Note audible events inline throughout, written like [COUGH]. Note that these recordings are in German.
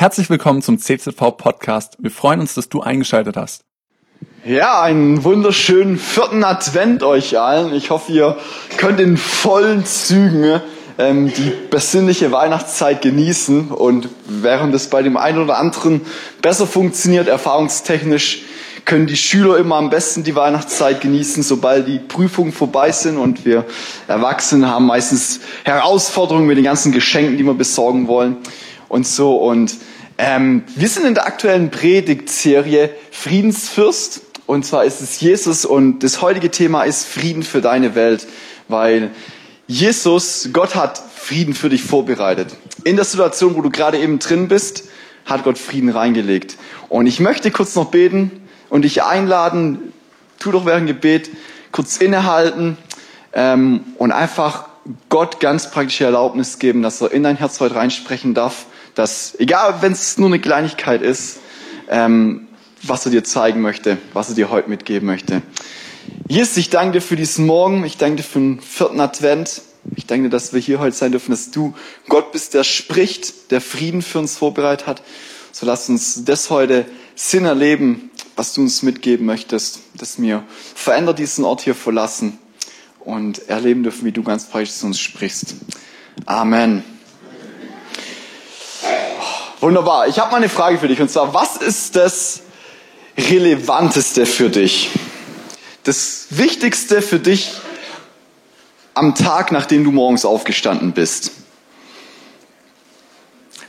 Herzlich willkommen zum CZV Podcast. Wir freuen uns, dass du eingeschaltet hast. Ja, einen wunderschönen vierten Advent euch allen. Ich hoffe, ihr könnt in vollen Zügen ähm, die besinnliche Weihnachtszeit genießen. Und während es bei dem einen oder anderen besser funktioniert, erfahrungstechnisch, können die Schüler immer am besten die Weihnachtszeit genießen, sobald die Prüfungen vorbei sind. Und wir Erwachsenen haben meistens Herausforderungen mit den ganzen Geschenken, die wir besorgen wollen und so. Und ähm, wir sind in der aktuellen Predigtserie Friedensfürst. Und zwar ist es Jesus und das heutige Thema ist Frieden für deine Welt, weil Jesus, Gott hat Frieden für dich vorbereitet. In der Situation, wo du gerade eben drin bist, hat Gott Frieden reingelegt. Und ich möchte kurz noch beten und dich einladen, tu doch während Gebet kurz innehalten ähm, und einfach Gott ganz praktische Erlaubnis geben, dass er in dein Herz heute reinsprechen darf dass, egal wenn es nur eine Kleinigkeit ist, ähm, was er dir zeigen möchte, was er dir heute mitgeben möchte. Jesus, ich danke dir für diesen Morgen, ich danke dir für den vierten Advent. Ich danke dir, dass wir hier heute sein dürfen, dass du Gott bist, der spricht, der Frieden für uns vorbereitet hat. So lass uns das heute Sinn erleben, was du uns mitgeben möchtest, dass wir verändert diesen Ort hier verlassen und erleben dürfen, wie du ganz praktisch zu uns sprichst. Amen. Wunderbar. Ich habe mal eine Frage für dich und zwar, was ist das Relevanteste für dich? Das Wichtigste für dich am Tag, nachdem du morgens aufgestanden bist?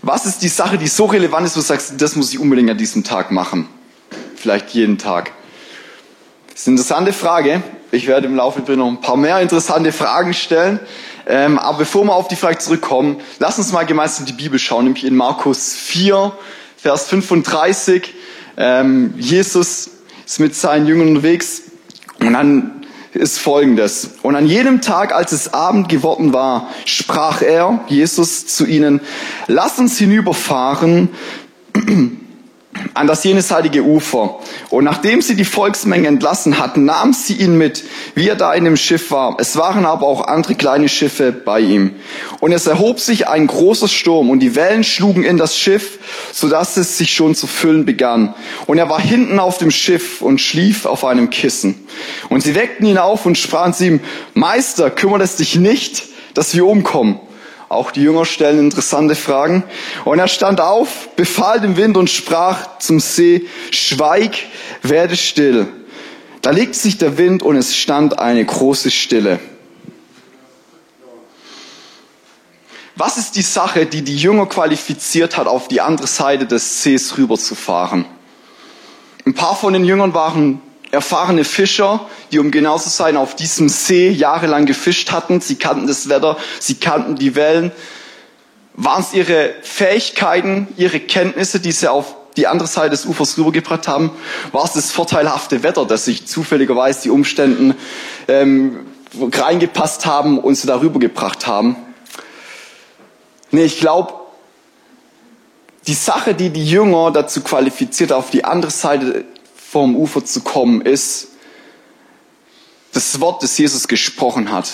Was ist die Sache, die so relevant ist, wo du sagst, das muss ich unbedingt an diesem Tag machen? Vielleicht jeden Tag. Das ist eine interessante Frage. Ich werde im Laufe noch ein paar mehr interessante Fragen stellen. Ähm, aber bevor wir auf die Frage zurückkommen, lass uns mal gemeinsam die Bibel schauen, nämlich in Markus 4, Vers 35. Ähm, Jesus ist mit seinen Jüngern unterwegs und dann ist folgendes. Und an jedem Tag, als es Abend geworden war, sprach er, Jesus, zu ihnen, lass uns hinüberfahren an das jenseitige Ufer. Und nachdem sie die Volksmenge entlassen hatten, nahm sie ihn mit, wie er da in dem Schiff war. Es waren aber auch andere kleine Schiffe bei ihm. Und es erhob sich ein großer Sturm und die Wellen schlugen in das Schiff, so dass es sich schon zu füllen begann. Und er war hinten auf dem Schiff und schlief auf einem Kissen. Und sie weckten ihn auf und sprachen zu ihm, Meister, kümmert es dich nicht, dass wir umkommen. Auch die Jünger stellen interessante Fragen. Und er stand auf, befahl dem Wind und sprach zum See, schweig, werde still. Da legte sich der Wind und es stand eine große Stille. Was ist die Sache, die die Jünger qualifiziert hat, auf die andere Seite des Sees rüberzufahren? Ein paar von den Jüngern waren erfahrene Fischer, die um genau zu sein auf diesem See jahrelang gefischt hatten. Sie kannten das Wetter, sie kannten die Wellen. Waren es ihre Fähigkeiten, ihre Kenntnisse, die sie auf die andere Seite des Ufers rübergebracht haben? War es das vorteilhafte Wetter, dass sich zufälligerweise die Umständen ähm, reingepasst haben und sie darüber gebracht haben? Nee, ich glaube, die Sache, die die Jünger dazu qualifiziert, auf die andere Seite vom Ufer zu kommen, ist das Wort, das Jesus gesprochen hat.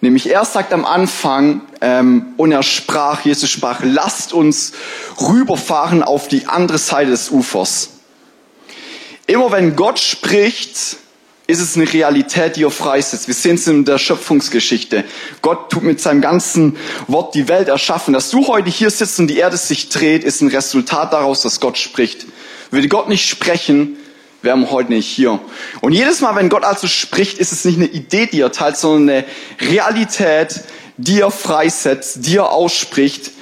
Nämlich er sagt am Anfang, ähm, und er sprach, Jesus sprach, lasst uns rüberfahren auf die andere Seite des Ufers. Immer wenn Gott spricht, ist es eine Realität, die er freisetzt. Wir sehen es in der Schöpfungsgeschichte. Gott tut mit seinem ganzen Wort die Welt erschaffen. Dass du heute hier sitzt und die Erde sich dreht, ist ein Resultat daraus, dass Gott spricht. Würde Gott nicht sprechen, wären wir heute nicht hier. Und jedes Mal, wenn Gott also spricht, ist es nicht eine Idee, die er teilt, sondern eine Realität, die er freisetzt, die er ausspricht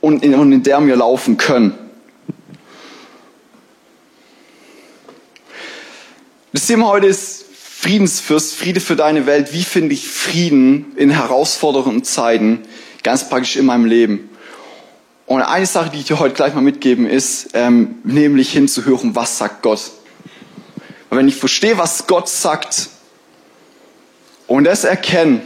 und in, und in der wir laufen können. Das Thema heute ist Friedensfürst, Friede für deine Welt. Wie finde ich Frieden in herausfordernden Zeiten, ganz praktisch in meinem Leben? Und eine Sache, die ich dir heute gleich mal mitgeben, ist, ähm, nämlich hinzuhören, was sagt Gott? Und wenn ich verstehe, was Gott sagt und das erkenne,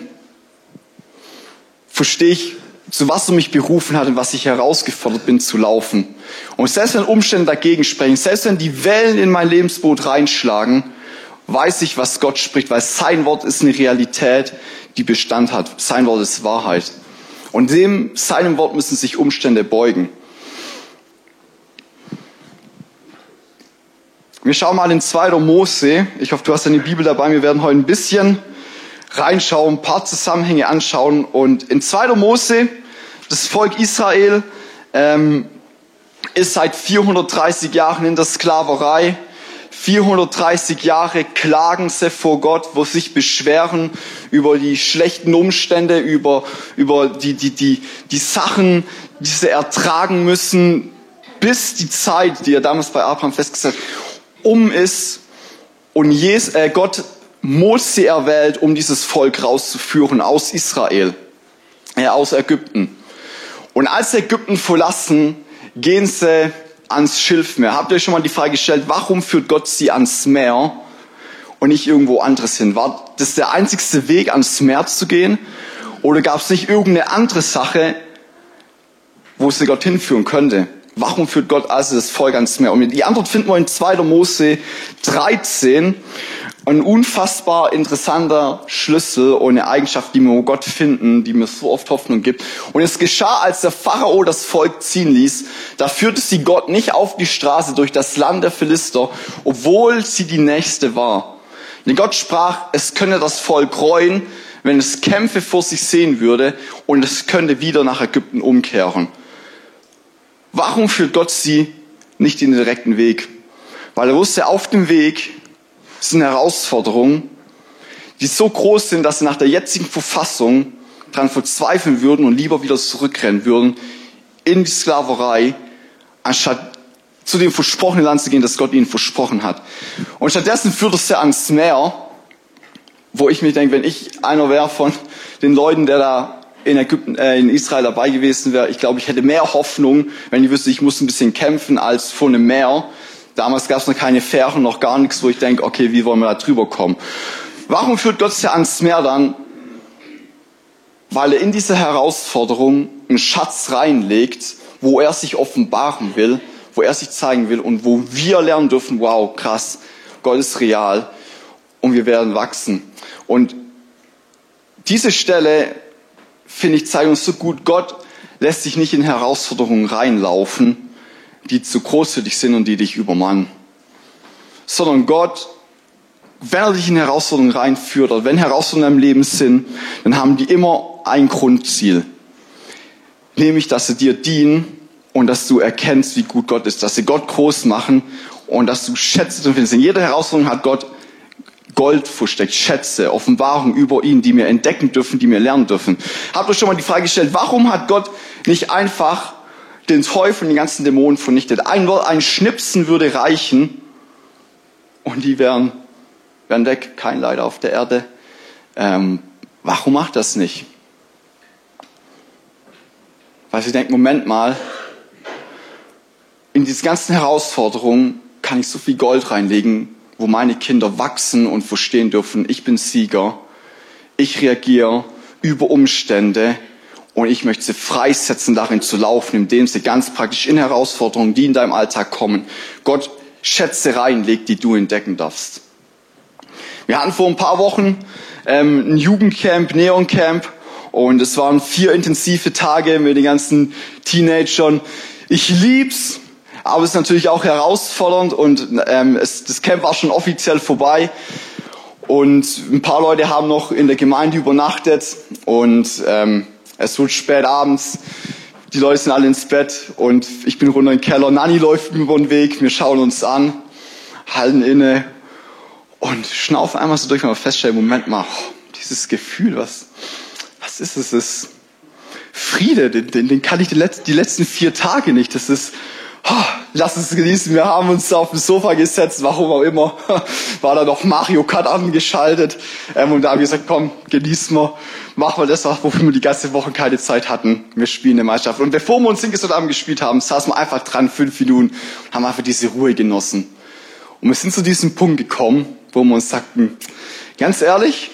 verstehe ich, zu was er mich berufen hat und was ich herausgefordert bin zu laufen. Und selbst wenn Umstände dagegen sprechen, selbst wenn die Wellen in mein Lebensboot reinschlagen, weiß ich, was Gott spricht, weil sein Wort ist eine Realität, die Bestand hat. Sein Wort ist Wahrheit. Und dem, seinem Wort müssen sich Umstände beugen. Wir schauen mal in 2. Mose. Ich hoffe, du hast deine Bibel dabei. Wir werden heute ein bisschen reinschauen, ein paar Zusammenhänge anschauen. Und in 2. Mose, das Volk Israel ähm, ist seit 430 Jahren in der Sklaverei. 430 Jahre klagen sie vor Gott, wo sich beschweren über die schlechten Umstände, über, über die, die, die, die Sachen, die sie ertragen müssen, bis die Zeit, die er damals bei Abraham festgesetzt hat, um ist und Jesus, äh, Gott Mose erwählt, um dieses Volk rauszuführen aus Israel, äh, aus Ägypten. Und als sie Ägypten verlassen, gehen sie ans Schilfmeer. Habt ihr euch schon mal die Frage gestellt, warum führt Gott sie ans Meer und nicht irgendwo anderes hin? War das der einzigste Weg, ans Meer zu gehen? Oder gab es nicht irgendeine andere Sache, wo sie Gott hinführen könnte? Warum führt Gott also das Volk ans Meer? Und die Antwort finden wir in 2. Mose 13. Ein unfassbar interessanter Schlüssel und eine Eigenschaft, die wir um Gott finden, die mir so oft Hoffnung gibt. Und es geschah, als der Pharao das Volk ziehen ließ. Da führte sie Gott nicht auf die Straße durch das Land der Philister, obwohl sie die nächste war. Denn Gott sprach, es könne das Volk reuen, wenn es Kämpfe vor sich sehen würde und es könnte wieder nach Ägypten umkehren. Warum führt Gott sie nicht in den direkten Weg? Weil er wusste, auf dem Weg sind Herausforderungen, die so groß sind, dass sie nach der jetzigen Verfassung daran verzweifeln würden und lieber wieder zurückrennen würden in die Sklaverei, anstatt zu dem versprochenen Land zu gehen, das Gott ihnen versprochen hat. Und stattdessen führt es sie ans Meer, wo ich mir denke, wenn ich einer wäre von den Leuten, der da in Ägypten, äh, in Israel dabei gewesen wäre, ich glaube, ich hätte mehr Hoffnung, wenn ich wüsste, ich muss ein bisschen kämpfen als vor einem Meer. Damals gab es noch keine Fähren, noch gar nichts, wo ich denke, okay, wie wollen wir da drüber kommen? Warum führt Gott sie ans Meer dann? Weil er in diese Herausforderung einen Schatz reinlegt, wo er sich offenbaren will, wo er sich zeigen will und wo wir lernen dürfen, wow, krass, Gott ist real und wir werden wachsen. Und diese Stelle finde ich, zeigen uns so gut, Gott lässt sich nicht in Herausforderungen reinlaufen, die zu groß für dich sind und die dich übermannen. Sondern Gott, wenn er dich in Herausforderungen reinführt oder wenn Herausforderungen im Leben sind, dann haben die immer ein Grundziel. Nämlich, dass sie dir dienen und dass du erkennst, wie gut Gott ist, dass sie Gott groß machen und dass du schätzt und findest. In jeder Herausforderung hat Gott Gold versteckt, Schätze, Offenbarung über ihn, die wir entdecken dürfen, die wir lernen dürfen. Habt ihr schon mal die Frage gestellt, warum hat Gott nicht einfach den Teufel und die ganzen Dämonen vernichtet? Ein Wort, ein Schnipsen würde reichen und die wären, wären weg, kein Leider auf der Erde. Ähm, warum macht das nicht? Weil sie denken, Moment mal, in diese ganzen Herausforderungen kann ich so viel Gold reinlegen, wo meine Kinder wachsen und verstehen dürfen, ich bin Sieger, ich reagiere über Umstände und ich möchte sie freisetzen, darin zu laufen, indem sie ganz praktisch in Herausforderungen, die in deinem Alltag kommen, Gott Schätze reinlegt, die du entdecken darfst. Wir hatten vor ein paar Wochen ähm, ein Jugendcamp, Neoncamp, und es waren vier intensive Tage mit den ganzen Teenagern. Ich lieb's, aber es ist natürlich auch herausfordernd und ähm, es, das Camp war schon offiziell vorbei. Und ein paar Leute haben noch in der Gemeinde übernachtet und ähm, es wird spät abends. Die Leute sind alle ins Bett und ich bin runter in den Keller. Nanni läuft über den Weg, wir schauen uns an, halten inne und schnaufen einmal so durch, wenn wir feststellen, Moment mal, oh, dieses Gefühl, was, was ist es? Das Friede, den, den, den kann ich die, letzten, vier Tage nicht. Das ist lass es genießen. Wir haben uns auf dem Sofa gesetzt, warum auch immer. [LAUGHS] War da noch Mario Kart angeschaltet. Ähm, und da haben wir gesagt, komm, genießen wir. Machen wir das, wofür wir die ganze Woche keine Zeit hatten. Wir spielen eine Meisterschaft. Und bevor wir uns hingesetzt haben gespielt haben, saßen wir einfach dran, fünf Minuten, haben einfach diese Ruhe genossen. Und wir sind zu diesem Punkt gekommen, wo wir uns sagten, ganz ehrlich,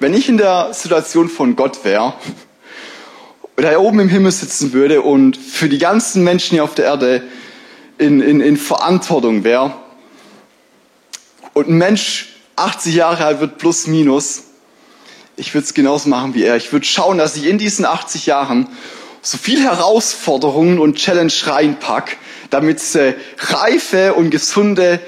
wenn ich in der Situation von Gott wäre, oder er oben im Himmel sitzen würde und für die ganzen Menschen hier auf der Erde in, in, in Verantwortung wäre und ein Mensch 80 Jahre alt wird plus minus, ich würde es genauso machen wie er. Ich würde schauen, dass ich in diesen 80 Jahren so viel Herausforderungen und Challenge reinpack, damit sie reife und gesunde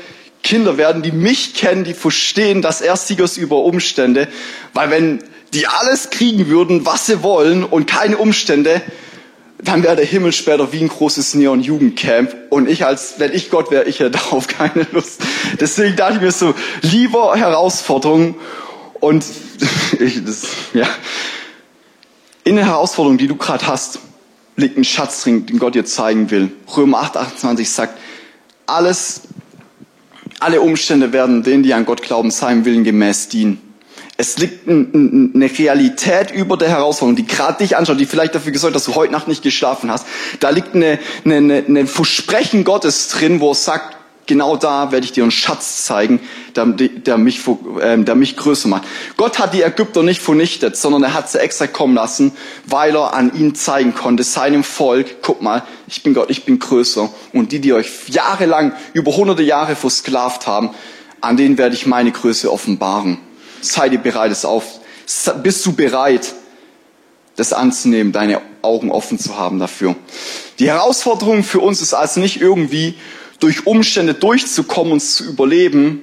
Kinder werden, die mich kennen, die verstehen, dass er Sieger ist über Umstände. Weil wenn die alles kriegen würden, was sie wollen und keine Umstände, dann wäre der Himmel später wie ein großes Neon-Jugendcamp. Und ich als, wenn ich Gott wäre, ich hätte [LAUGHS] darauf keine Lust. Deswegen dachte ich mir so, lieber Herausforderungen und [LAUGHS] ich, das, ja. In der Herausforderung, die du gerade hast, liegt ein Schatz drin, den Gott dir zeigen will. Römer 8, 28 sagt, alles, alle Umstände werden denen, die an Gott glauben, seinem Willen gemäß dienen. Es liegt eine Realität über der Herausforderung, die gerade dich anschaut, die vielleicht dafür gesorgt, dass du heute Nacht nicht geschlafen hast. Da liegt eine, eine, eine Versprechen Gottes drin, wo er sagt, genau da werde ich dir einen Schatz zeigen, der, der, mich, äh, der mich größer macht. Gott hat die Ägypter nicht vernichtet, sondern er hat sie extra kommen lassen, weil er an ihnen zeigen konnte, seinem Volk, guck mal, ich bin Gott, ich bin größer. Und die, die euch jahrelang, über hunderte Jahre versklavt haben, an denen werde ich meine Größe offenbaren. Sei dir bereit, es auf. Bist du bereit, das anzunehmen, deine Augen offen zu haben dafür? Die Herausforderung für uns ist also nicht irgendwie, durch Umstände durchzukommen und zu überleben,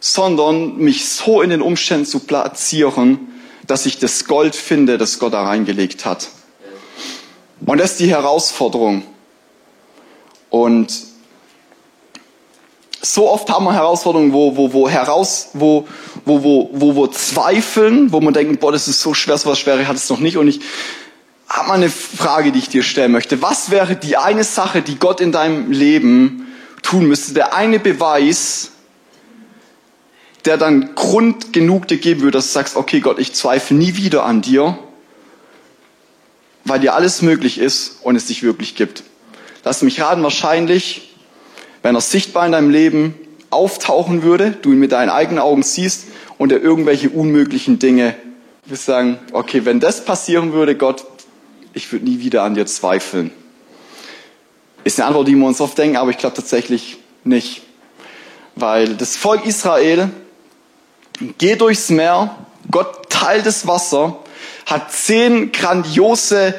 sondern mich so in den Umständen zu platzieren, dass ich das Gold finde, das Gott da reingelegt hat. Und das ist die Herausforderung. Und so oft haben wir Herausforderungen, wo, wo, wo, heraus, wo, wo, wo, wo wir zweifeln, wo man denkt, boah, das ist so schwer, so was Schweres hat es noch nicht. Und ich habe mal eine Frage, die ich dir stellen möchte. Was wäre die eine Sache, die Gott in deinem Leben tun müsste. Der eine Beweis, der dann Grund genug dir geben würde, dass du sagst, okay Gott, ich zweifle nie wieder an dir, weil dir alles möglich ist und es dich wirklich gibt. Lass mich raten, wahrscheinlich, wenn er sichtbar in deinem Leben auftauchen würde, du ihn mit deinen eigenen Augen siehst und er irgendwelche unmöglichen Dinge, wir sagen, okay, wenn das passieren würde, Gott, ich würde nie wieder an dir zweifeln. Ist eine Antwort, die wir uns oft denken, aber ich glaube tatsächlich nicht. Weil das Volk Israel geht durchs Meer, Gott teilt das Wasser, hat zehn grandiose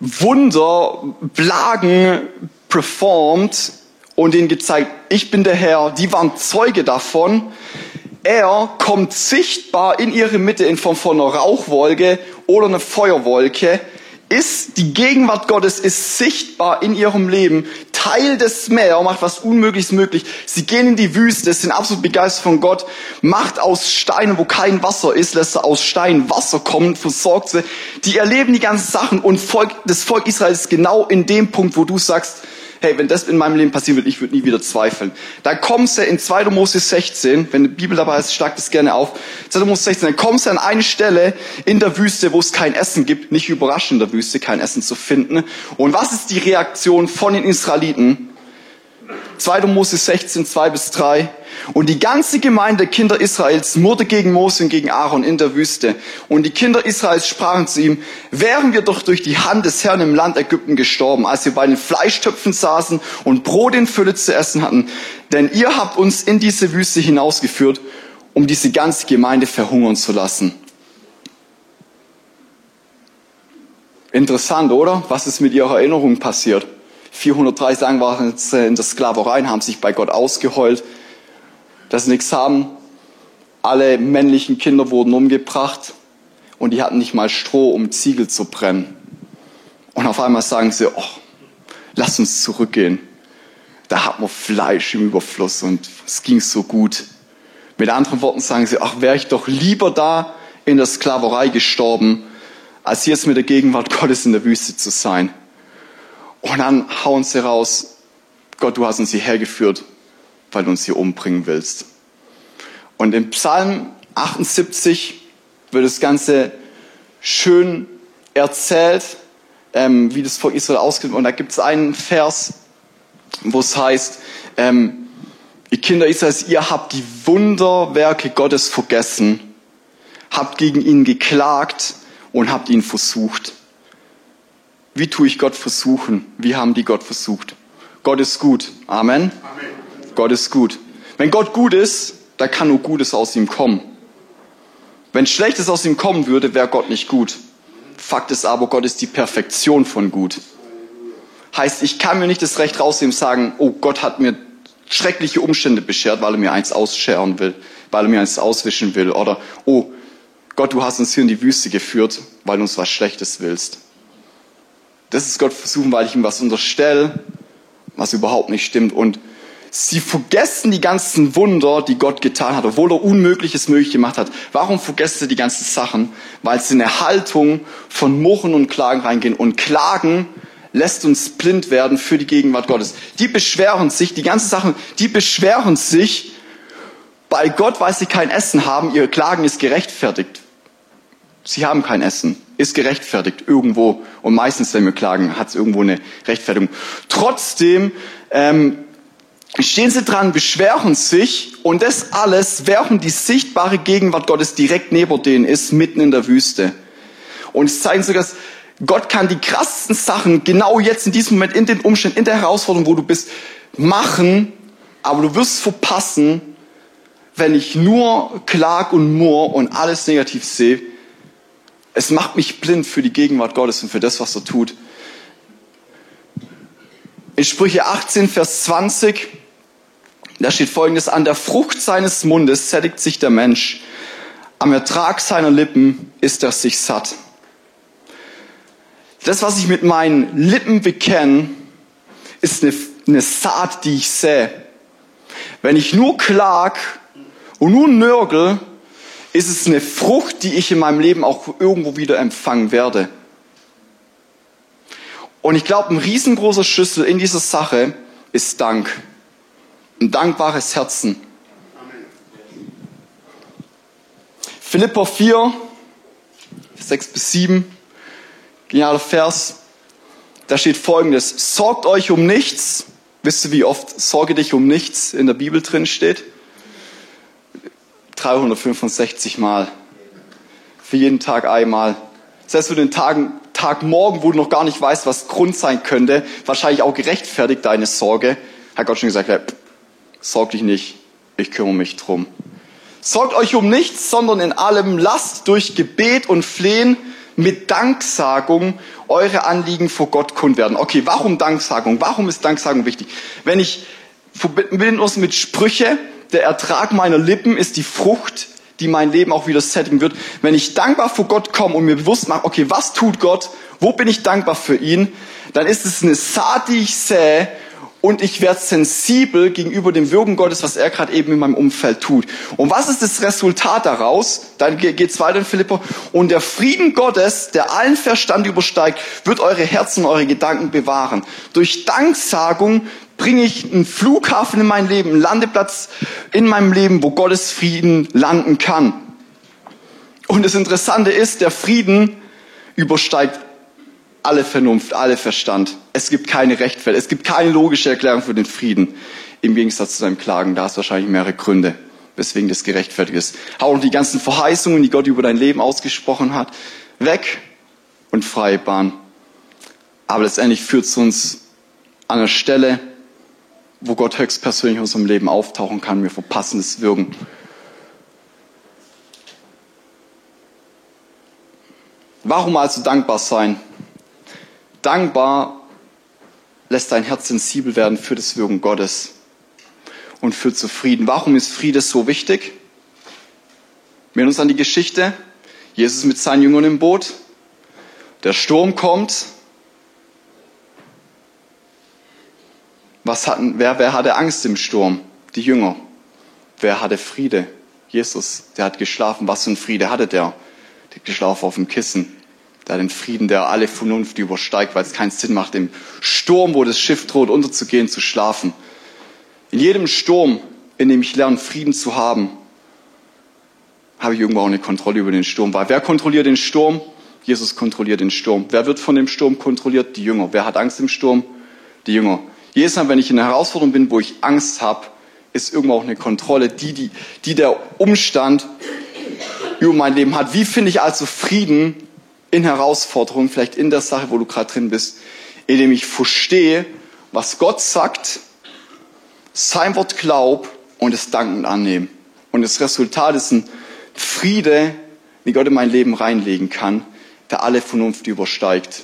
Wunder, Plagen performt und ihnen gezeigt, ich bin der Herr. Die waren Zeuge davon. Er kommt sichtbar in ihre Mitte in Form von einer Rauchwolke oder einer Feuerwolke ist, die Gegenwart Gottes ist sichtbar in ihrem Leben, Teil des Meer, macht was Unmögliches möglich. Sie gehen in die Wüste, sind absolut begeistert von Gott, macht aus Steinen, wo kein Wasser ist, lässt er aus Steinen Wasser kommen, versorgt sie. Die erleben die ganzen Sachen und Volk, das Volk Israel ist genau in dem Punkt, wo du sagst, hey, wenn das in meinem Leben passieren wird, ich würde nie wieder zweifeln. Da kommst du in 2. Mose 16, wenn die Bibel dabei ist, schlag das gerne auf. 2. Mose 16, dann kommst du an eine Stelle in der Wüste, wo es kein Essen gibt, nicht überraschend in der Wüste, kein Essen zu finden. Und was ist die Reaktion von den Israeliten? 2. Mose 16, 2 bis 3. Und die ganze Gemeinde der Kinder Israels murrte gegen Mose und gegen Aaron in der Wüste. Und die Kinder Israels sprachen zu ihm, wären wir doch durch die Hand des Herrn im Land Ägypten gestorben, als wir bei den Fleischtöpfen saßen und Brot in Fülle zu essen hatten. Denn ihr habt uns in diese Wüste hinausgeführt, um diese ganze Gemeinde verhungern zu lassen. Interessant, oder? Was ist mit ihrer Erinnerung passiert? 430 Jahre waren sie in der Sklaverei, haben sich bei Gott ausgeheult, dass sie nichts haben. Alle männlichen Kinder wurden umgebracht und die hatten nicht mal Stroh, um Ziegel zu brennen. Und auf einmal sagen sie, oh, lass uns zurückgehen. Da hat man Fleisch im Überfluss und es ging so gut. Mit anderen Worten sagen sie, ach, wäre ich doch lieber da in der Sklaverei gestorben, als jetzt mit der Gegenwart Gottes in der Wüste zu sein. Und dann hauen sie raus, Gott, du hast uns hierher geführt, weil du uns hier umbringen willst. Und im Psalm 78 wird das Ganze schön erzählt, ähm, wie das vor Israel ausgeht. Und da gibt es einen Vers, wo es heißt, ähm, ihr Kinder Israels, ihr habt die Wunderwerke Gottes vergessen, habt gegen ihn geklagt und habt ihn versucht. Wie tue ich Gott versuchen? Wie haben die Gott versucht? Gott ist gut. Amen. Amen. Gott ist gut. Wenn Gott gut ist, dann kann nur Gutes aus ihm kommen. Wenn Schlechtes aus ihm kommen würde, wäre Gott nicht gut. Fakt ist aber, Gott ist die Perfektion von gut. Heißt, ich kann mir nicht das Recht rausnehmen sagen, oh, Gott hat mir schreckliche Umstände beschert, weil er mir eins ausscheren will, weil er mir eins auswischen will. Oder, oh, Gott, du hast uns hier in die Wüste geführt, weil du uns was Schlechtes willst. Das ist Gott versuchen, weil ich ihm was unterstelle, was überhaupt nicht stimmt. Und sie vergessen die ganzen Wunder, die Gott getan hat, obwohl er Unmögliches möglich gemacht hat. Warum vergessen sie die ganzen Sachen? Weil sie in eine Haltung von Murren und Klagen reingehen. Und Klagen lässt uns blind werden für die Gegenwart Gottes. Die beschweren sich, die ganzen Sachen, die beschweren sich, bei Gott, weil sie kein Essen haben, ihr Klagen ist gerechtfertigt. Sie haben kein Essen, ist gerechtfertigt irgendwo. Und meistens, wenn wir klagen, hat es irgendwo eine Rechtfertigung. Trotzdem ähm, stehen sie dran, beschweren sich und das alles, während die sichtbare Gegenwart Gottes direkt neben denen ist, mitten in der Wüste. Und es zeigen sogar, dass Gott kann die krassesten Sachen genau jetzt in diesem Moment, in den Umständen, in der Herausforderung, wo du bist, machen, aber du wirst verpassen, wenn ich nur klag und murr und alles negativ sehe. Es macht mich blind für die Gegenwart Gottes und für das, was er tut. In Sprüche 18, Vers 20, da steht folgendes, an der Frucht seines Mundes sättigt sich der Mensch, am Ertrag seiner Lippen ist er sich satt. Das, was ich mit meinen Lippen bekenne, ist eine, eine Saat, die ich sähe. Wenn ich nur klag und nur nörgel, ist es eine Frucht, die ich in meinem Leben auch irgendwo wieder empfangen werde. Und ich glaube, ein riesengroßer Schlüssel in dieser Sache ist Dank. Ein dankbares Herzen. Philippa 4, 6 bis 7 genialer Vers. Da steht folgendes. Sorgt euch um nichts. Wisst ihr, wie oft Sorge dich um nichts in der Bibel drin steht? 365 Mal. Für jeden Tag einmal. Selbst für den Tagen, Tag morgen, wo du noch gar nicht weißt, was Grund sein könnte, wahrscheinlich auch gerechtfertigt deine Sorge, hat Gott schon gesagt, ja, sorg dich nicht, ich kümmere mich drum. Sorgt euch um nichts, sondern in allem lasst durch Gebet und Flehen mit Danksagung eure Anliegen vor Gott kund werden. Okay, warum Danksagung? Warum ist Danksagung wichtig? Wenn ich verbinden uns mit Sprüche, der Ertrag meiner Lippen ist die Frucht, die mein Leben auch wieder setting wird. Wenn ich dankbar vor Gott komme und mir bewusst mache, okay, was tut Gott? Wo bin ich dankbar für ihn? Dann ist es eine Saat, die ich sähe und ich werde sensibel gegenüber dem Wirken Gottes, was er gerade eben in meinem Umfeld tut. Und was ist das Resultat daraus? Dann geht es weiter in Philippa. Und der Frieden Gottes, der allen Verstand übersteigt, wird eure Herzen und eure Gedanken bewahren. Durch Danksagung bringe ich einen Flughafen in mein Leben, einen Landeplatz in meinem Leben, wo Gottes Frieden landen kann. Und das Interessante ist, der Frieden übersteigt alle Vernunft, alle Verstand. Es gibt keine Rechtfertigung, es gibt keine logische Erklärung für den Frieden. Im Gegensatz zu seinem Klagen, da hast du wahrscheinlich mehrere Gründe, weswegen das gerechtfertigt ist. Hau noch die ganzen Verheißungen, die Gott über dein Leben ausgesprochen hat, weg und freie Bahn. Aber letztendlich führt es uns an einer Stelle, wo Gott höchstpersönlich in unserem Leben auftauchen kann. Wir verpassen das Wirken. Warum also dankbar sein? Dankbar lässt dein Herz sensibel werden für das Wirken Gottes und für Zufrieden. Warum ist Friede so wichtig? Wir erinnern uns an die Geschichte. Jesus mit seinen Jüngern im Boot. Der Sturm kommt. Was hatten, wer, wer hatte Angst im Sturm? Die Jünger. Wer hatte Friede? Jesus. Der hat geschlafen. Was für ein Friede hatte der? Der hat geschlafen auf dem Kissen da den Frieden, der alle Vernunft übersteigt, weil es keinen Sinn macht, im Sturm, wo das Schiff droht unterzugehen, zu schlafen. In jedem Sturm, in dem ich lerne, Frieden zu haben, habe ich irgendwo auch eine Kontrolle über den Sturm. Weil wer kontrolliert den Sturm? Jesus kontrolliert den Sturm. Wer wird von dem Sturm kontrolliert? Die Jünger. Wer hat Angst im Sturm? Die Jünger. Jedes Mal, wenn ich in einer Herausforderung bin, wo ich Angst habe, ist irgendwo auch eine Kontrolle, die, die, die der Umstand über mein Leben hat. Wie finde ich also Frieden in Herausforderungen, vielleicht in der Sache, wo du gerade drin bist, indem ich verstehe, was Gott sagt, sein Wort glaub und es dankend annehmen. Und das Resultat ist ein Friede, wie Gott in mein Leben reinlegen kann, der alle Vernunft übersteigt.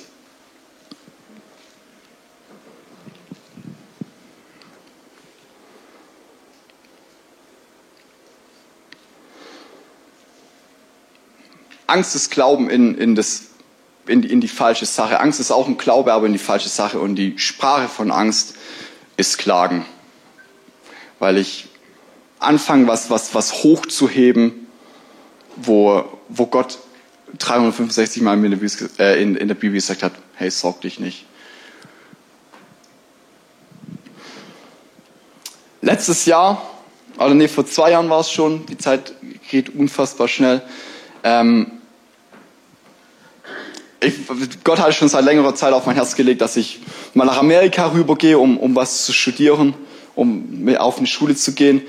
Angst ist Glauben in, in, das, in, die, in die falsche Sache. Angst ist auch ein Glaube, aber in die falsche Sache. Und die Sprache von Angst ist Klagen. Weil ich anfange, was, was, was hochzuheben, wo, wo Gott 365 Mal äh, in, in der Bibel gesagt hat, hey, sorg dich nicht. Letztes Jahr, oder nee, vor zwei Jahren war es schon, die Zeit geht unfassbar schnell. Ähm, ich, Gott hat schon seit längerer Zeit auf mein Herz gelegt, dass ich mal nach Amerika rübergehe, um, um was zu studieren, um auf eine Schule zu gehen.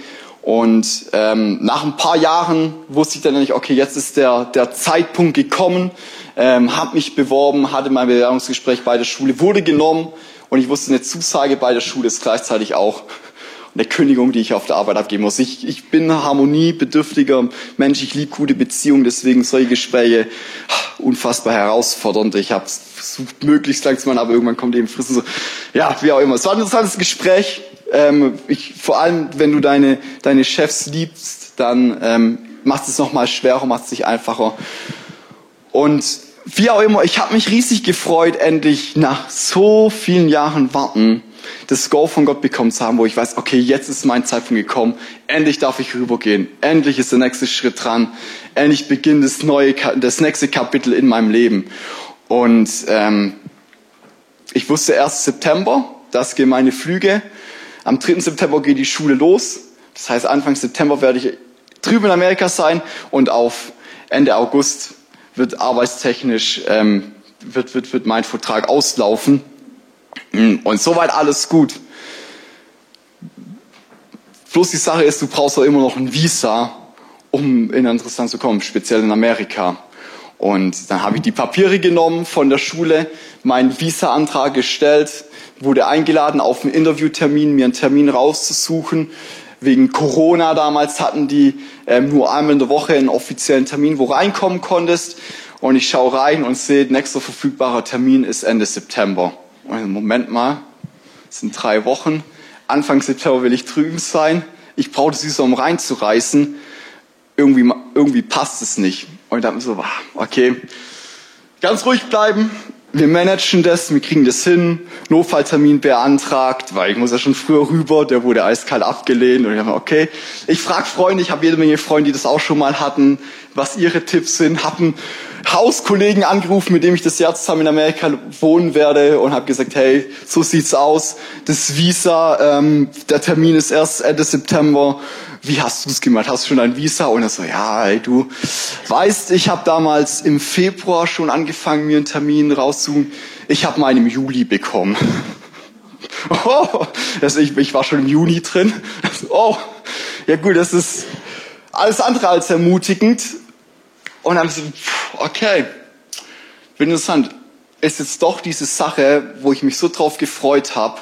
Und ähm, nach ein paar Jahren wusste ich dann nicht, okay, jetzt ist der, der Zeitpunkt gekommen, ähm, habe mich beworben, hatte mein Bewerbungsgespräch bei der Schule, wurde genommen und ich wusste, eine Zusage bei der Schule ist gleichzeitig auch eine Kündigung, die ich auf der Arbeit abgeben muss. Ich, ich bin ein harmoniebedürftiger Mensch, ich liebe gute Beziehungen, deswegen solche Gespräche unfassbar herausfordernd. Ich habe versucht, möglichst lang zu machen, aber irgendwann kommt eben Fristen so, ja, wie auch immer. Es war ein interessantes Gespräch, ähm, ich, vor allem, wenn du deine, deine Chefs liebst, dann ähm, macht es nochmal schwerer, macht es sich einfacher. Und wie auch immer, ich habe mich riesig gefreut, endlich nach so vielen Jahren Warten das Go von Gott bekommen zu haben, wo ich weiß, okay, jetzt ist mein Zeitpunkt gekommen, endlich darf ich rübergehen, endlich ist der nächste Schritt dran, endlich beginnt das neue, das nächste Kapitel in meinem Leben. Und ähm, ich wusste erst September, das gehen meine Flüge. Am 3. September geht die Schule los. Das heißt, Anfang September werde ich drüben in Amerika sein und auf Ende August wird arbeitstechnisch ähm, wird, wird, wird mein Vertrag auslaufen. Und soweit alles gut. Bloß die Sache ist, du brauchst auch immer noch ein Visa, um in ein Land zu kommen, speziell in Amerika. Und dann habe ich die Papiere genommen von der Schule, meinen Visa-Antrag gestellt, wurde eingeladen auf einen Interviewtermin, mir einen Termin rauszusuchen. Wegen Corona damals hatten die ähm, nur einmal in der Woche einen offiziellen Termin, wo reinkommen konntest. Und ich schaue rein und sehe, nächster verfügbarer Termin ist Ende September. Und Moment mal, es sind drei Wochen. Anfang September will ich drüben sein. Ich brauche das Visum, um reinzureißen. Irgendwie, irgendwie passt es nicht. Und dann so, okay, ganz ruhig bleiben, wir managen das, wir kriegen das hin, Notfalltermin beantragt, weil ich muss ja schon früher rüber, der wurde eiskalt abgelehnt und ich habe okay, ich frage Freunde, ich habe jede Menge Freunde, die das auch schon mal hatten, was ihre Tipps sind, hatten Hauskollegen angerufen, mit dem ich das Jahr zusammen in Amerika wohnen werde und habe gesagt, hey, so sieht's aus, das Visa, ähm, der Termin ist erst Ende September, wie hast du es gemacht? Hast du schon ein Visa? Und er so, ja, ey, du weißt, ich habe damals im Februar schon angefangen, mir einen Termin rauszusuchen. Ich habe meinen im Juli bekommen. [LAUGHS] Oh, also ich, ich war schon im Juni drin. [LAUGHS] Oh, ja gut, das ist alles andere als ermutigend. Und dann so, okay, bin interessant. Ist jetzt doch diese Sache, wo ich mich so drauf gefreut habe,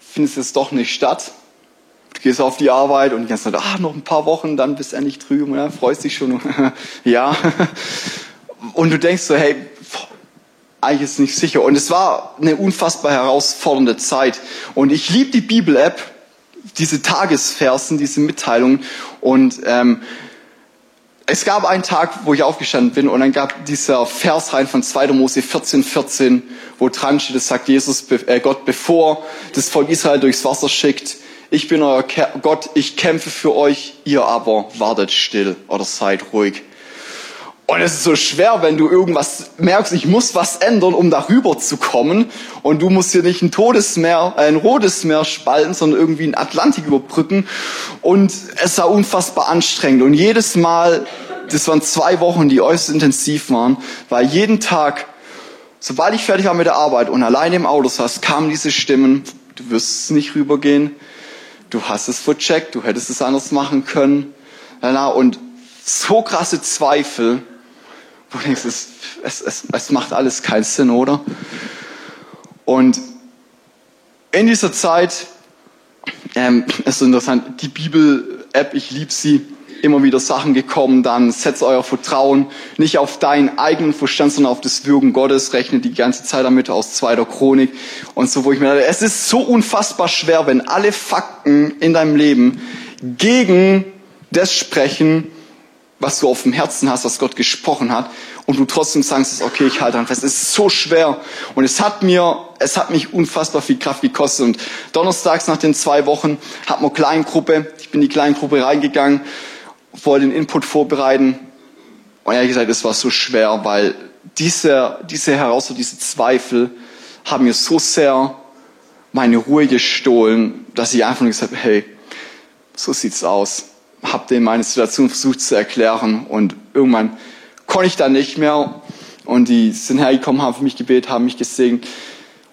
findet jetzt doch nicht statt? du gehst auf die Arbeit und die ganze Zeit, ah, noch ein paar Wochen, dann bist du endlich drüben und dann freust dich schon. [LAUGHS] ja. Und du denkst so, hey, eigentlich ist nicht sicher. Und es war eine unfassbar herausfordernde Zeit. Und ich liebe die Bibel-App, diese Tagesversen, diese Mitteilungen. Und ähm, es gab einen Tag, wo ich aufgestanden bin und dann gab dieser Vers rein von 2. Mose 14, 14, wo dran steht, das sagt Jesus, äh, Gott, bevor das Volk Israel durchs Wasser schickt, ich bin euer Gott, ich kämpfe für euch, ihr aber wartet still oder seid ruhig. Und es ist so schwer, wenn du irgendwas merkst, ich muss was ändern, um darüber zu kommen. Und du musst hier nicht ein Todesmeer, ein rotes Meer spalten, sondern irgendwie einen Atlantik überbrücken. Und es war unfassbar anstrengend. Und jedes Mal, das waren zwei Wochen, die äußerst intensiv waren, weil jeden Tag, sobald ich fertig war mit der Arbeit und alleine im Auto saß, kamen diese Stimmen, du wirst nicht rübergehen, du hast es vercheckt, du hättest es anders machen können. Und so krasse Zweifel, du denkst, es, es, es, es macht alles keinen Sinn, oder? Und in dieser Zeit ähm, ist so interessant, die Bibel-App, ich liebe sie, immer wieder Sachen gekommen, dann setzt euer Vertrauen nicht auf deinen eigenen Verstand, sondern auf das Wirken Gottes, rechnet die ganze Zeit damit aus zweiter Chronik und so, wo ich mir dachte, es ist so unfassbar schwer, wenn alle Fakten in deinem Leben gegen das sprechen, was du auf dem Herzen hast, was Gott gesprochen hat, und du trotzdem sagst, okay, ich halte daran fest. Es ist so schwer. Und es hat mir, es hat mich unfassbar viel Kraft gekostet. Und donnerstags nach den zwei Wochen hat man Kleingruppe. Ich bin in die Kleingruppe reingegangen, wollte den Input vorbereiten. Und ehrlich gesagt, es war so schwer, weil diese, diese Herausforderung, diese Zweifel haben mir so sehr meine Ruhe gestohlen, dass ich einfach nur gesagt habe, hey, so sieht's aus. Hab denen meine Situation versucht zu erklären und irgendwann konnte ich dann nicht mehr. Und die sind hergekommen, haben für mich gebetet, haben mich gesegnet.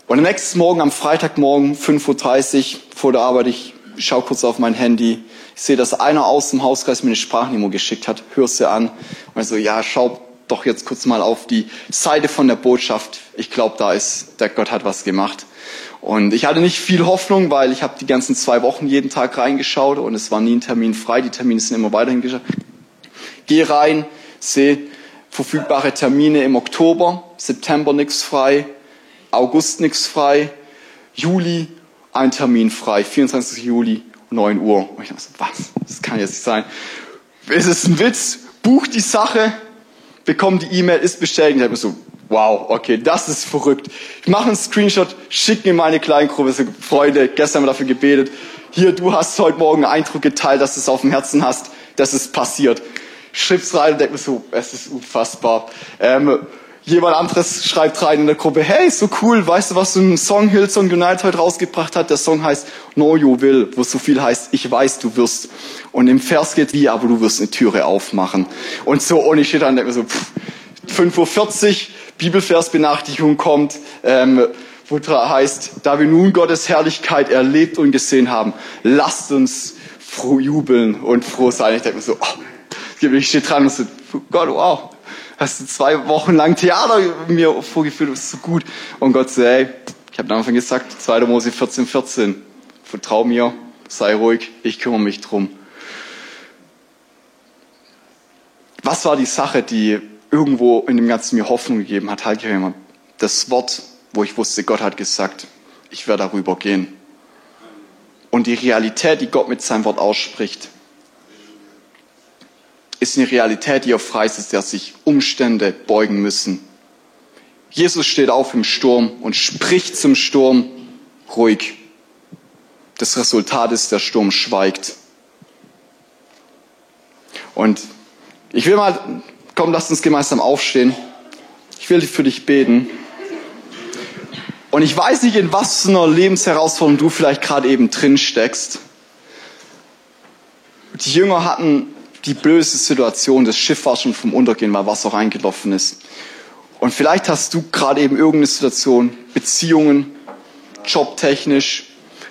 Und am nächsten Morgen, am Freitagmorgen, 5.30 Uhr vor der Arbeit, ich schaue kurz auf mein Handy. Ich sehe, dass einer aus dem Hauskreis mir eine Sprachnemo geschickt hat. Hör sie an. Und so, ja, schau doch jetzt kurz mal auf die Seite von der Botschaft. Ich glaube, da ist, der Gott hat was gemacht. Und ich hatte nicht viel Hoffnung, weil ich habe die ganzen zwei Wochen jeden Tag reingeschaut und es war nie ein Termin frei. Die Termine sind immer weiterhin geschaut. Geh rein, sehe verfügbare Termine im Oktober, September nichts frei, August nichts frei, Juli ein Termin frei, 24. Juli, 9 Uhr. Und ich dachte was? Das kann jetzt nicht sein. Es ist ein Witz, buch die Sache, bekomme die E-Mail, ist bestätigt. Ich habe so, wow, okay, das ist verrückt. Ich mache einen Screenshot, schicke mir meine Kleingruppe, so, Freunde, gestern haben wir dafür gebetet. Hier, du hast heute Morgen einen Eindruck geteilt, dass du es auf dem Herzen hast, dass es passiert. Schreib's rein und denk mir so, es ist unfassbar. Ähm, jemand anderes schreibt rein in der Gruppe, hey, so cool, weißt du, was so ein Song Hillsong United heute rausgebracht hat? Der Song heißt Know You Will, wo so viel heißt, ich weiß, du wirst. Und im Vers geht wie, aber du wirst eine Türe aufmachen. Und so, und ich stehe da und denke mir so, pff, 5.40 Uhr, Bibelversbenachrichtigung kommt, ähm, wo heißt, da wir nun Gottes Herrlichkeit erlebt und gesehen haben, lasst uns froh jubeln und froh sein. Ich denke mir so, oh, ich stehe dran und so, Gott, wow, hast du zwei Wochen lang Theater mir vorgeführt, das ist so gut. Und Gott sagt, hey, ich habe am Anfang gesagt, 2. Mose 14, 14, vertrau mir, sei ruhig, ich kümmere mich drum. Was war die Sache, die irgendwo in dem Ganzen mir Hoffnung gegeben hat, halt immer das Wort, wo ich wusste, Gott hat gesagt, ich werde darüber gehen. Und die Realität, die Gott mit seinem Wort ausspricht, ist eine Realität, die auf ist, der sich Umstände beugen müssen. Jesus steht auf im Sturm und spricht zum Sturm ruhig. Das Resultat ist, der Sturm schweigt. Und ich will mal Komm, lass uns gemeinsam aufstehen. Ich will für dich beten. Und ich weiß nicht, in was für einer Lebensherausforderung du vielleicht gerade eben drin steckst. Die Jünger hatten die böse Situation, das Schiff war schon vom Untergehen, weil Wasser reingelaufen ist. Und vielleicht hast du gerade eben irgendeine Situation, Beziehungen, jobtechnisch,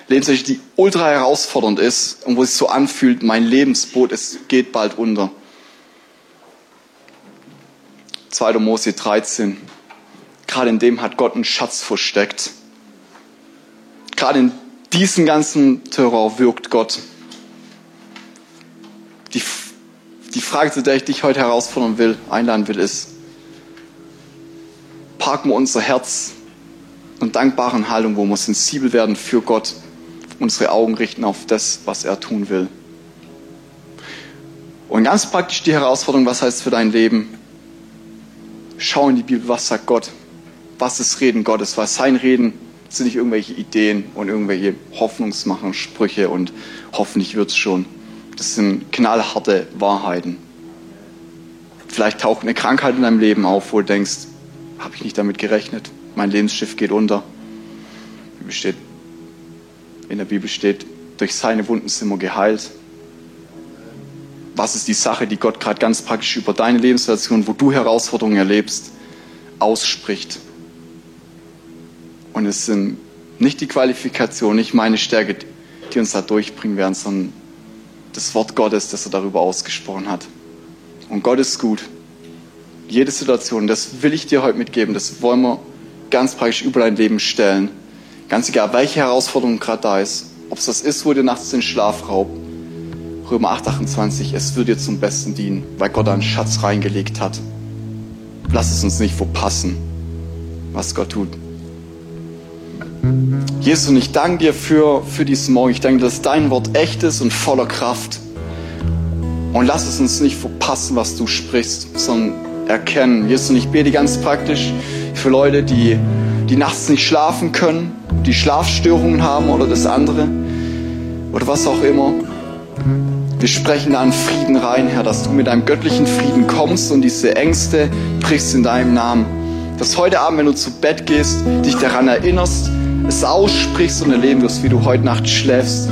lebenstechnisch, die ultra herausfordernd ist und wo es so anfühlt, mein Lebensboot, es geht bald unter. 2. Mose 13. Gerade in dem hat Gott einen Schatz versteckt. Gerade in diesem ganzen Terror wirkt Gott. Die, die Frage, zu der ich dich heute herausfordern will, einladen will, ist, parken wir unser Herz und dankbaren Haltung, wo wir sensibel werden für Gott, unsere Augen richten auf das, was er tun will. Und ganz praktisch die Herausforderung, was heißt für dein Leben? Schau in die Bibel, was sagt Gott? Was ist Reden Gottes? Was sein Reden sind nicht irgendwelche Ideen und irgendwelche Hoffnungsmachen, Sprüche und hoffentlich wird's schon. Das sind knallharte Wahrheiten. Vielleicht taucht eine Krankheit in deinem Leben auf, wo du denkst, habe ich nicht damit gerechnet, mein Lebensschiff geht unter. in der Bibel steht, durch seine Wunden sind wir geheilt was ist die Sache, die Gott gerade ganz praktisch über deine Lebenssituation, wo du Herausforderungen erlebst, ausspricht. Und es sind nicht die Qualifikation, nicht meine Stärke, die uns da durchbringen werden, sondern das Wort Gottes, das er darüber ausgesprochen hat. Und Gott ist gut. Jede Situation, das will ich dir heute mitgeben, das wollen wir ganz praktisch über dein Leben stellen. Ganz egal, welche Herausforderung gerade da ist. Ob es das ist, wo dir nachts den Schlaf raubt Römer 8, 28, es wird dir zum Besten dienen, weil Gott einen Schatz reingelegt hat. Lass es uns nicht verpassen, was Gott tut. Jesus, und ich danke dir für, für diesen Morgen. Ich danke, dass dein Wort echt ist und voller Kraft. Und lass es uns nicht verpassen, was du sprichst, sondern erkennen. Jesus, und ich bete ganz praktisch für Leute, die, die nachts nicht schlafen können, die Schlafstörungen haben oder das andere oder was auch immer. Wir sprechen einen Frieden rein, Herr, dass du mit deinem göttlichen Frieden kommst und diese Ängste brichst in deinem Namen. Dass heute Abend, wenn du zu Bett gehst, dich daran erinnerst, es aussprichst und erleben wirst, wie du heute Nacht schläfst,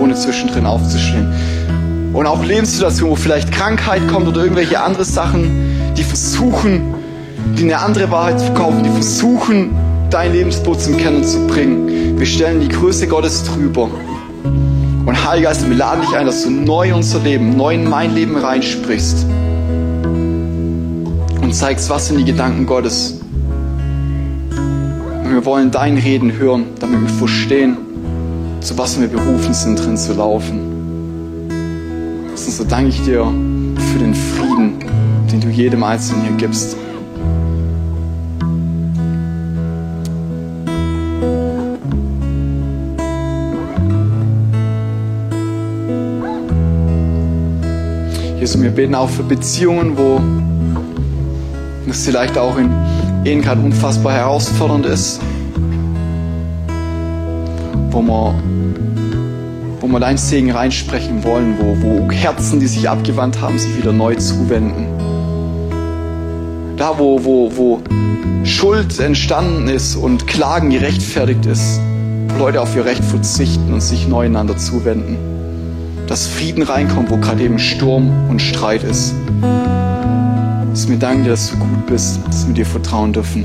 ohne zwischendrin aufzustehen. Und auch Lebenssituationen, wo vielleicht Krankheit kommt oder irgendwelche andere Sachen, die versuchen, die eine andere Wahrheit zu verkaufen, die versuchen, dein Lebensboot zum Kennen zu bringen. Wir stellen die Größe Gottes drüber. Heiliger Geist, wir laden dich ein, dass du neu unser Leben, neu in mein Leben reinsprichst und zeigst, was sind die Gedanken Gottes. Und wir wollen dein Reden hören, damit wir verstehen, zu was wir berufen sind, drin zu laufen. Und so danke ich dir für den Frieden, den du jedem Einzelnen hier gibst. Jesus, wir beten auch für Beziehungen, wo es vielleicht auch in Ehen gerade unfassbar herausfordernd ist, wo wir, wo wir dein Segen reinsprechen wollen, wo, wo Herzen, die sich abgewandt haben, sich wieder neu zuwenden. Da, wo, wo, wo Schuld entstanden ist und Klagen gerechtfertigt ist, wo Leute auf ihr Recht verzichten und sich neu einander zuwenden dass Frieden reinkommt, wo gerade eben Sturm und Streit ist. Dass wir danken dir, dass du gut bist, dass wir dir vertrauen dürfen.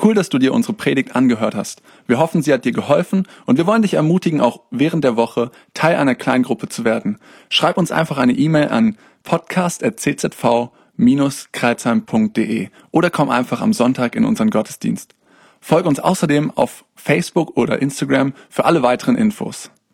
Cool, dass du dir unsere Predigt angehört hast. Wir hoffen, sie hat dir geholfen und wir wollen dich ermutigen, auch während der Woche Teil einer Kleingruppe zu werden. Schreib uns einfach eine E-Mail an podcast.czv-kreuzheim.de oder komm einfach am Sonntag in unseren Gottesdienst. Folge uns außerdem auf Facebook oder Instagram für alle weiteren Infos.